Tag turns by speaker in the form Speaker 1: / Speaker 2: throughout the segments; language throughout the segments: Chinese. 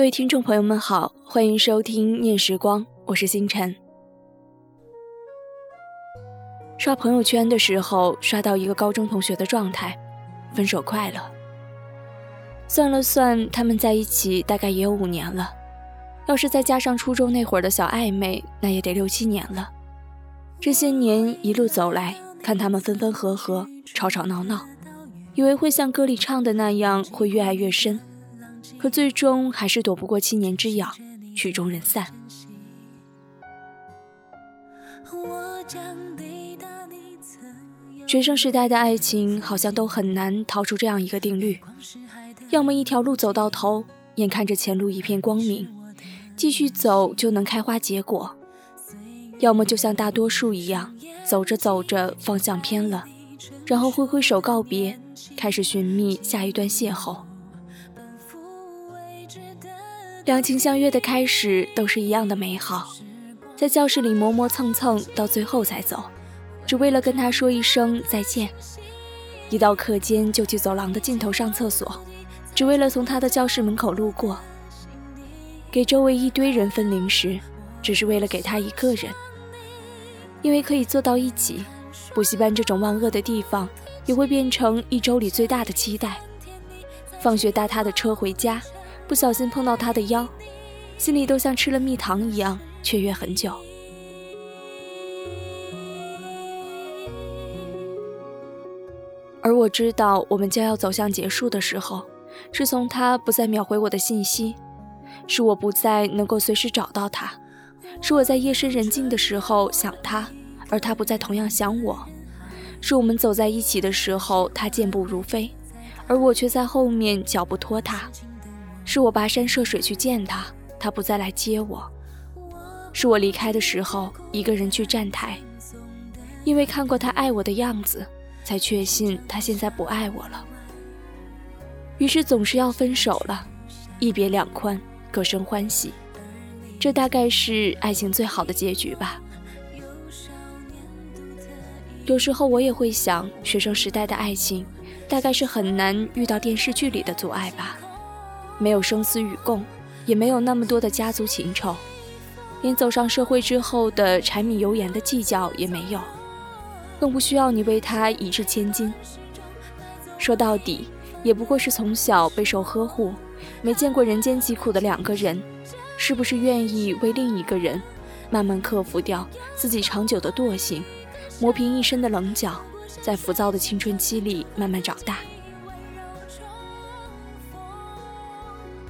Speaker 1: 各位听众朋友们好，欢迎收听《念时光》，我是星辰。刷朋友圈的时候，刷到一个高中同学的状态，分手快乐。算了算，他们在一起大概也有五年了，要是再加上初中那会儿的小暧昧，那也得六七年了。这些年一路走来，看他们分分合合、吵吵闹闹，以为会像歌里唱的那样，会越爱越深。可最终还是躲不过七年之痒，曲终人散。学生时代的爱情好像都很难逃出这样一个定律：要么一条路走到头，眼看着前路一片光明，继续走就能开花结果；要么就像大多数一样，走着走着方向偏了，然后挥挥手告别，开始寻觅下一段邂逅。两情相悦的开始都是一样的美好，在教室里磨磨蹭蹭，到最后才走，只为了跟他说一声再见。一到课间就去走廊的尽头上厕所，只为了从他的教室门口路过。给周围一堆人分零食，只是为了给他一个人。因为可以坐到一起，补习班这种万恶的地方也会变成一周里最大的期待。放学搭他的车回家。不小心碰到他的腰，心里都像吃了蜜糖一样雀跃很久。而我知道我们将要走向结束的时候，是从他不再秒回我的信息，是我不再能够随时找到他，是我在夜深人静的时候想他，而他不再同样想我，是我们走在一起的时候他健步如飞，而我却在后面脚步拖沓。是我跋山涉水去见他，他不再来接我；是我离开的时候一个人去站台，因为看过他爱我的样子，才确信他现在不爱我了。于是总是要分手了，一别两宽，各生欢喜，这大概是爱情最好的结局吧。有时候我也会想，学生时代的爱情，大概是很难遇到电视剧里的阻碍吧。没有生死与共，也没有那么多的家族情仇，连走上社会之后的柴米油盐的计较也没有，更不需要你为他一掷千金。说到底，也不过是从小备受呵护，没见过人间疾苦的两个人，是不是愿意为另一个人，慢慢克服掉自己长久的惰性，磨平一身的棱角，在浮躁的青春期里慢慢长大？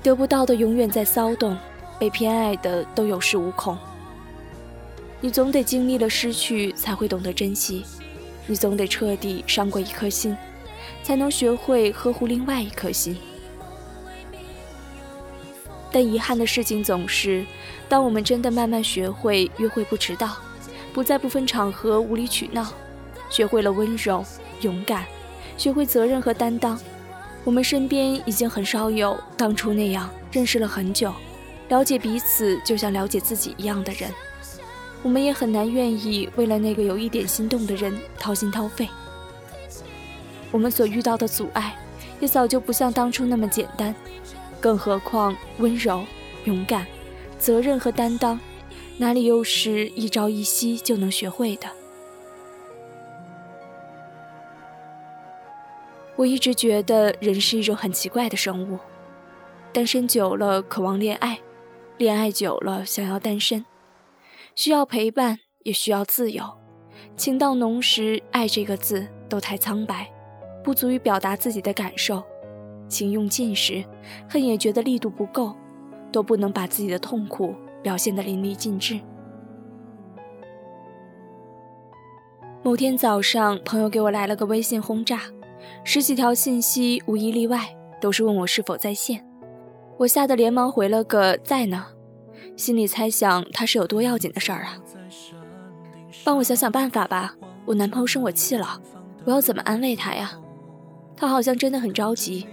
Speaker 1: 得不到的永远在骚动，被偏爱的都有恃无恐。你总得经历了失去，才会懂得珍惜；你总得彻底伤过一颗心，才能学会呵护另外一颗心。但遗憾的事情总是，当我们真的慢慢学会约会不迟到，不再不分场合无理取闹，学会了温柔、勇敢，学会责任和担当。我们身边已经很少有当初那样认识了很久，了解彼此就像了解自己一样的人。我们也很难愿意为了那个有一点心动的人掏心掏肺。我们所遇到的阻碍，也早就不像当初那么简单。更何况温柔、勇敢、责任和担当，哪里又是一朝一夕就能学会的？我一直觉得人是一种很奇怪的生物，单身久了渴望恋爱，恋爱久了想要单身，需要陪伴也需要自由。情到浓时，爱这个字都太苍白，不足以表达自己的感受；情用尽时，恨也觉得力度不够，都不能把自己的痛苦表现得淋漓尽致。某天早上，朋友给我来了个微信轰炸，十几条信息，无一例外都是问我是否在线。我吓得连忙回了个在呢，心里猜想他是有多要紧的事儿啊。帮我想想办法吧，我男朋友生我气了，我要怎么安慰他呀？他好像真的很着急，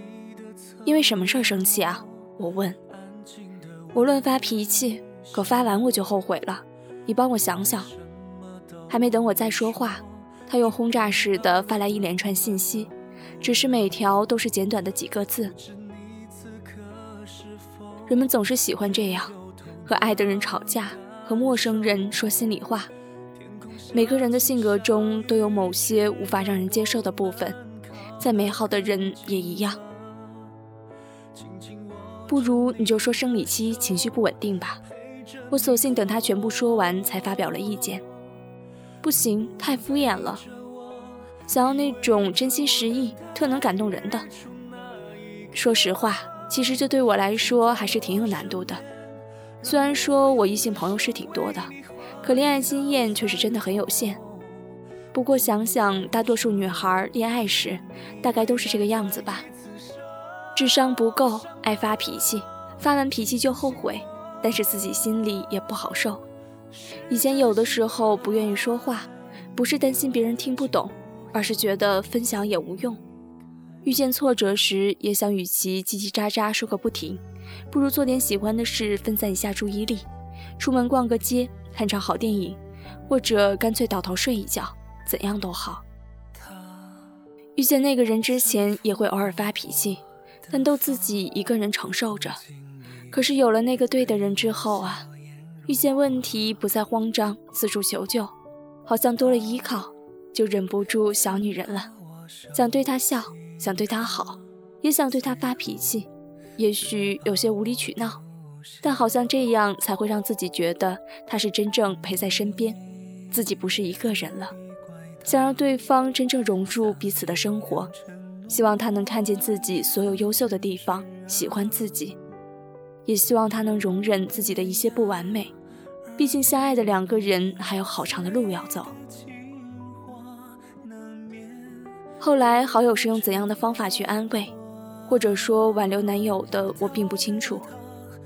Speaker 1: 因为什么事儿生气啊？我问。我乱发脾气，可发完我就后悔了。你帮我想想。还没等我再说话，他又轰炸似的发来一连串信息，只是每条都是简短的几个字。人们总是喜欢这样，和爱的人吵架，和陌生人说心里话。每个人的性格中都有某些无法让人接受的部分，再美好的人也一样。不如你就说生理期情绪不稳定吧。我索性等他全部说完才发表了意见。不行，太敷衍了。想要那种真心实意、特能感动人的。说实话，其实这对我来说还是挺有难度的。虽然说我异性朋友是挺多的。可恋爱经验却是真的很有限。不过想想，大多数女孩恋爱时，大概都是这个样子吧。智商不够，爱发脾气，发完脾气就后悔，但是自己心里也不好受。以前有的时候不愿意说话，不是担心别人听不懂，而是觉得分享也无用。遇见挫折时，也想与其叽叽喳喳说个不停，不如做点喜欢的事，分散一下注意力。出门逛个街。看场好电影，或者干脆倒头睡一觉，怎样都好。遇见那个人之前也会偶尔发脾气，但都自己一个人承受着。可是有了那个对的人之后啊，遇见问题不再慌张，四处求救，好像多了依靠，就忍不住小女人了，想对他笑，想对他好，也想对他发脾气，也许有些无理取闹。但好像这样才会让自己觉得他是真正陪在身边，自己不是一个人了。想让对方真正融入彼此的生活，希望他能看见自己所有优秀的地方，喜欢自己，也希望他能容忍自己的一些不完美。毕竟相爱的两个人还有好长的路要走。后来好友是用怎样的方法去安慰，或者说挽留男友的，我并不清楚。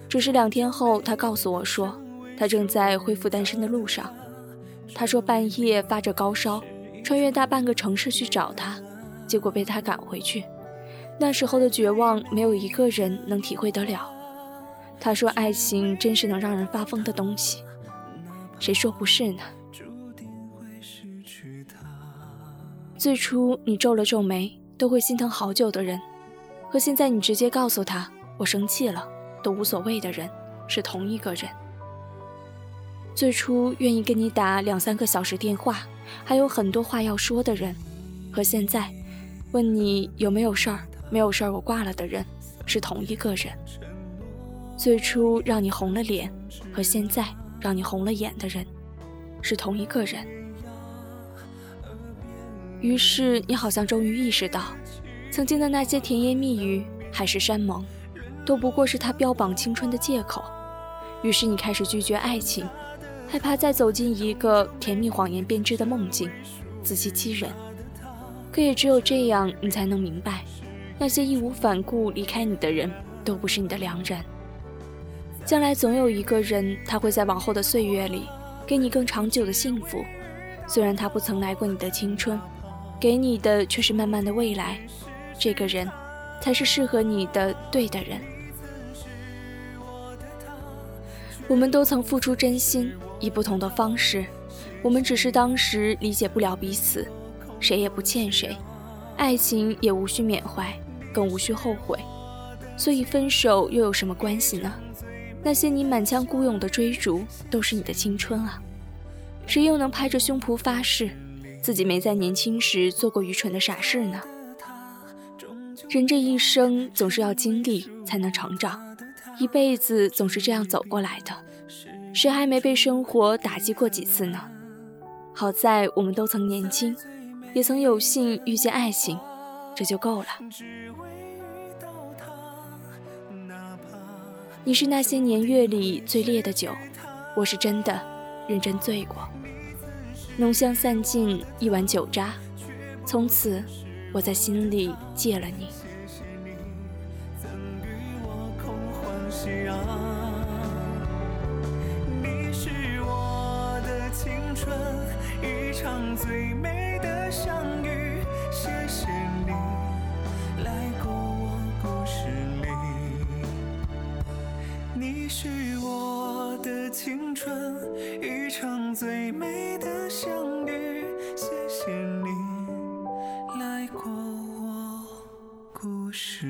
Speaker 1: 只是两天后，他告诉我说，他正在恢复单身的路上。他说半夜发着高烧，穿越大半个城市去找他，结果被他赶回去。那时候的绝望，没有一个人能体会得了。他说爱情真是能让人发疯的东西，谁说不是呢？最初你皱了皱眉都会心疼好久的人，和现在你直接告诉他我生气了。都无所谓的人是同一个人。最初愿意跟你打两三个小时电话，还有很多话要说的人，和现在问你有没有事儿，没有事儿我挂了的人是同一个人。最初让你红了脸，和现在让你红了眼的人是同一个人。于是你好像终于意识到，曾经的那些甜言蜜语、海誓山盟。都不过是他标榜青春的借口，于是你开始拒绝爱情，害怕再走进一个甜蜜谎言编织的梦境，自欺欺人。可也只有这样，你才能明白，那些义无反顾离开你的人，都不是你的良人。将来总有一个人，他会在往后的岁月里，给你更长久的幸福。虽然他不曾来过你的青春，给你的却是漫漫的未来。这个人，才是适合你的对的人。我们都曾付出真心，以不同的方式。我们只是当时理解不了彼此，谁也不欠谁，爱情也无需缅怀，更无需后悔。所以分手又有什么关系呢？那些你满腔孤勇的追逐，都是你的青春啊！谁又能拍着胸脯发誓，自己没在年轻时做过愚蠢的傻事呢？人这一生总是要经历才能成长。一辈子总是这样走过来的，谁还没被生活打击过几次呢？好在我们都曾年轻，也曾有幸遇见爱情，这就够了。你是那些年月里最烈的酒，我是真的认真醉过。浓香散尽，一碗酒渣。从此，我在心里戒了你。
Speaker 2: 你是我的青春，一场最美的相遇。谢谢你来过我故事里。你是我的青春，一场最美的。wish